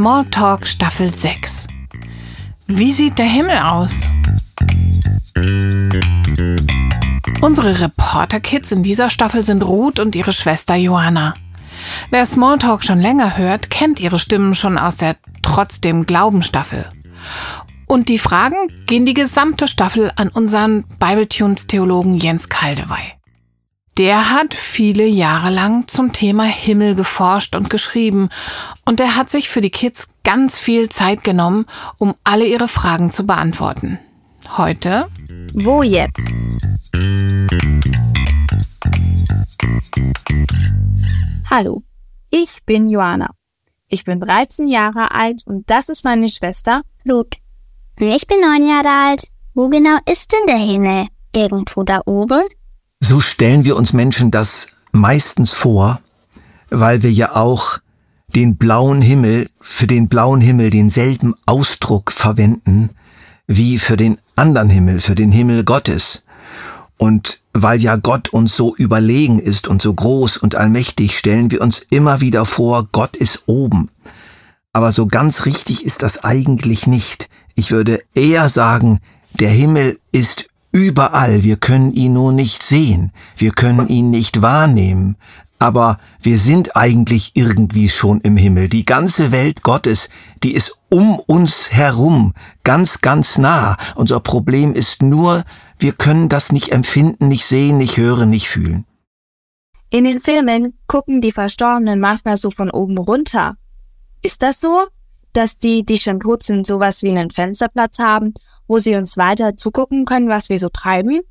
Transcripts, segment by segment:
Smalltalk Staffel 6. Wie sieht der Himmel aus? Unsere Reporter-Kids in dieser Staffel sind Ruth und ihre Schwester Johanna. Wer Smalltalk schon länger hört, kennt ihre Stimmen schon aus der Trotzdem Glauben Staffel. Und die Fragen gehen die gesamte Staffel an unseren Bibletunes-Theologen Jens Kaldewey. Der hat viele Jahre lang zum Thema Himmel geforscht und geschrieben und er hat sich für die Kids ganz viel Zeit genommen, um alle ihre Fragen zu beantworten. Heute Wo jetzt? Hallo, ich bin Joanna. Ich bin 13 Jahre alt und das ist meine Schwester. Und ich bin neun Jahre alt. Wo genau ist denn der Himmel? Irgendwo da oben? So stellen wir uns Menschen das meistens vor, weil wir ja auch den blauen Himmel, für den blauen Himmel denselben Ausdruck verwenden wie für den anderen Himmel, für den Himmel Gottes. Und weil ja Gott uns so überlegen ist und so groß und allmächtig, stellen wir uns immer wieder vor, Gott ist oben. Aber so ganz richtig ist das eigentlich nicht. Ich würde eher sagen, der Himmel ist überall. Wir können ihn nur nicht sehen. Wir können ihn nicht wahrnehmen. Aber wir sind eigentlich irgendwie schon im Himmel. Die ganze Welt Gottes, die ist um uns herum, ganz, ganz nah. Unser Problem ist nur, wir können das nicht empfinden, nicht sehen, nicht hören, nicht fühlen. In den Filmen gucken die Verstorbenen manchmal so von oben runter. Ist das so, dass die, die schon tot sind, sowas wie einen Fensterplatz haben, wo sie uns weiter zugucken können, was wir so treiben?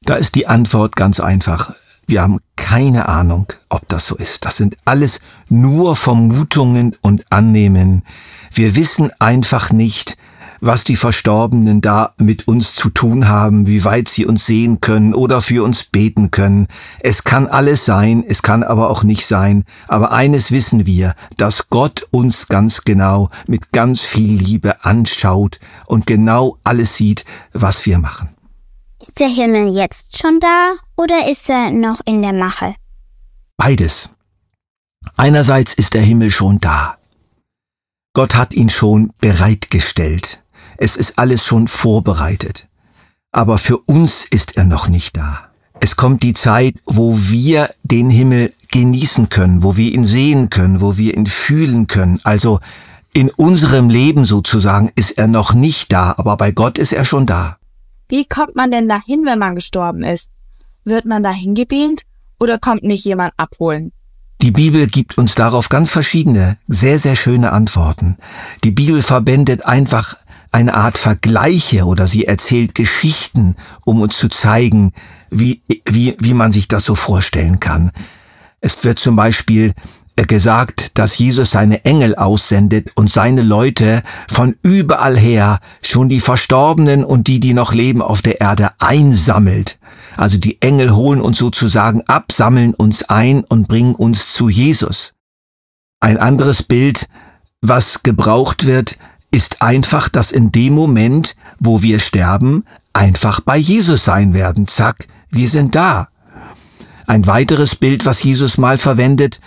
Da ist die Antwort ganz einfach. Wir haben keine Ahnung, ob das so ist. Das sind alles nur Vermutungen und Annehmen. Wir wissen einfach nicht, was die Verstorbenen da mit uns zu tun haben, wie weit sie uns sehen können oder für uns beten können. Es kann alles sein, es kann aber auch nicht sein. Aber eines wissen wir, dass Gott uns ganz genau mit ganz viel Liebe anschaut und genau alles sieht, was wir machen. Ist der Himmel jetzt schon da oder ist er noch in der Mache? Beides. Einerseits ist der Himmel schon da. Gott hat ihn schon bereitgestellt. Es ist alles schon vorbereitet. Aber für uns ist er noch nicht da. Es kommt die Zeit, wo wir den Himmel genießen können, wo wir ihn sehen können, wo wir ihn fühlen können. Also in unserem Leben sozusagen ist er noch nicht da, aber bei Gott ist er schon da. Wie kommt man denn dahin, wenn man gestorben ist? Wird man dahin gebeamt oder kommt nicht jemand abholen? Die Bibel gibt uns darauf ganz verschiedene, sehr, sehr schöne Antworten. Die Bibel verwendet einfach eine Art Vergleiche oder sie erzählt Geschichten, um uns zu zeigen, wie, wie, wie man sich das so vorstellen kann. Es wird zum Beispiel gesagt, dass Jesus seine Engel aussendet und seine Leute von überall her schon die Verstorbenen und die, die noch leben auf der Erde einsammelt. Also die Engel holen uns sozusagen ab, sammeln uns ein und bringen uns zu Jesus. Ein anderes Bild, was gebraucht wird, ist einfach, dass in dem Moment, wo wir sterben, einfach bei Jesus sein werden. Zack, wir sind da. Ein weiteres Bild, was Jesus mal verwendet,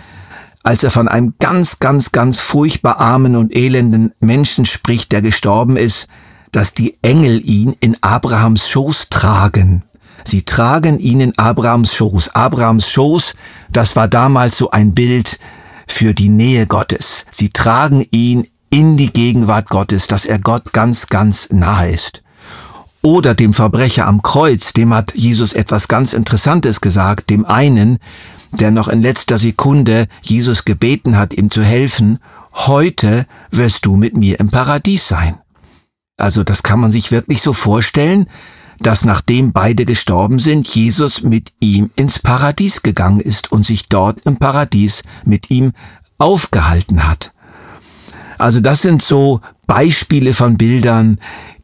als er von einem ganz, ganz, ganz furchtbar armen und elenden Menschen spricht, der gestorben ist, dass die Engel ihn in Abrahams Schoß tragen. Sie tragen ihn in Abrahams Schoß. Abrahams Schoß, das war damals so ein Bild für die Nähe Gottes. Sie tragen ihn in die Gegenwart Gottes, dass er Gott ganz, ganz nahe ist. Oder dem Verbrecher am Kreuz, dem hat Jesus etwas ganz Interessantes gesagt, dem einen, der noch in letzter Sekunde Jesus gebeten hat, ihm zu helfen, heute wirst du mit mir im Paradies sein. Also das kann man sich wirklich so vorstellen, dass nachdem beide gestorben sind, Jesus mit ihm ins Paradies gegangen ist und sich dort im Paradies mit ihm aufgehalten hat. Also das sind so Beispiele von Bildern,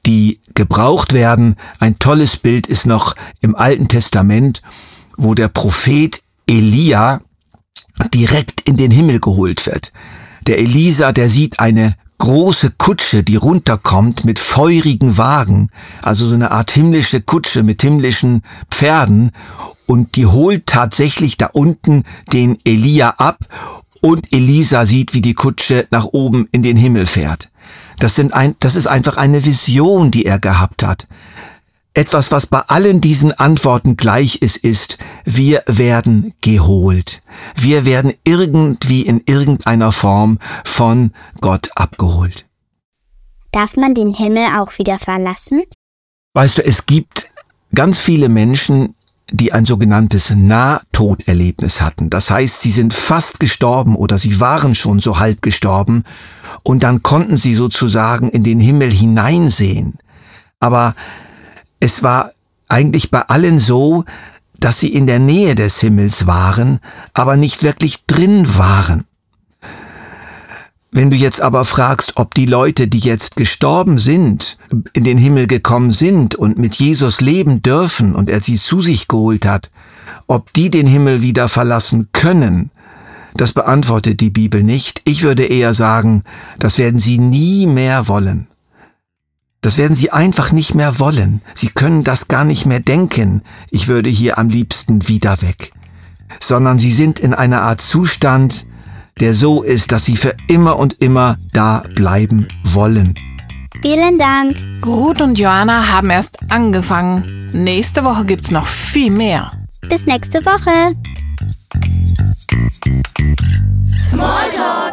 die gebraucht werden. Ein tolles Bild ist noch im Alten Testament, wo der Prophet Elia direkt in den Himmel geholt wird. Der Elisa, der sieht eine große Kutsche, die runterkommt mit feurigen Wagen, also so eine Art himmlische Kutsche mit himmlischen Pferden und die holt tatsächlich da unten den Elia ab und Elisa sieht, wie die Kutsche nach oben in den Himmel fährt. Das, sind ein, das ist einfach eine Vision, die er gehabt hat. Etwas, was bei allen diesen Antworten gleich ist, ist, wir werden geholt. Wir werden irgendwie in irgendeiner Form von Gott abgeholt. Darf man den Himmel auch wieder verlassen? Weißt du, es gibt ganz viele Menschen, die ein sogenanntes Nahtoderlebnis hatten. Das heißt, sie sind fast gestorben oder sie waren schon so halb gestorben und dann konnten sie sozusagen in den Himmel hineinsehen. Aber es war eigentlich bei allen so, dass sie in der Nähe des Himmels waren, aber nicht wirklich drin waren. Wenn du jetzt aber fragst, ob die Leute, die jetzt gestorben sind, in den Himmel gekommen sind und mit Jesus leben dürfen und er sie zu sich geholt hat, ob die den Himmel wieder verlassen können, das beantwortet die Bibel nicht. Ich würde eher sagen, das werden sie nie mehr wollen. Das werden sie einfach nicht mehr wollen. Sie können das gar nicht mehr denken. Ich würde hier am liebsten wieder weg. Sondern sie sind in einer Art Zustand, der so ist, dass sie für immer und immer da bleiben wollen. Vielen Dank. Ruth und Joanna haben erst angefangen. Nächste Woche gibt's noch viel mehr. Bis nächste Woche. Smalltalk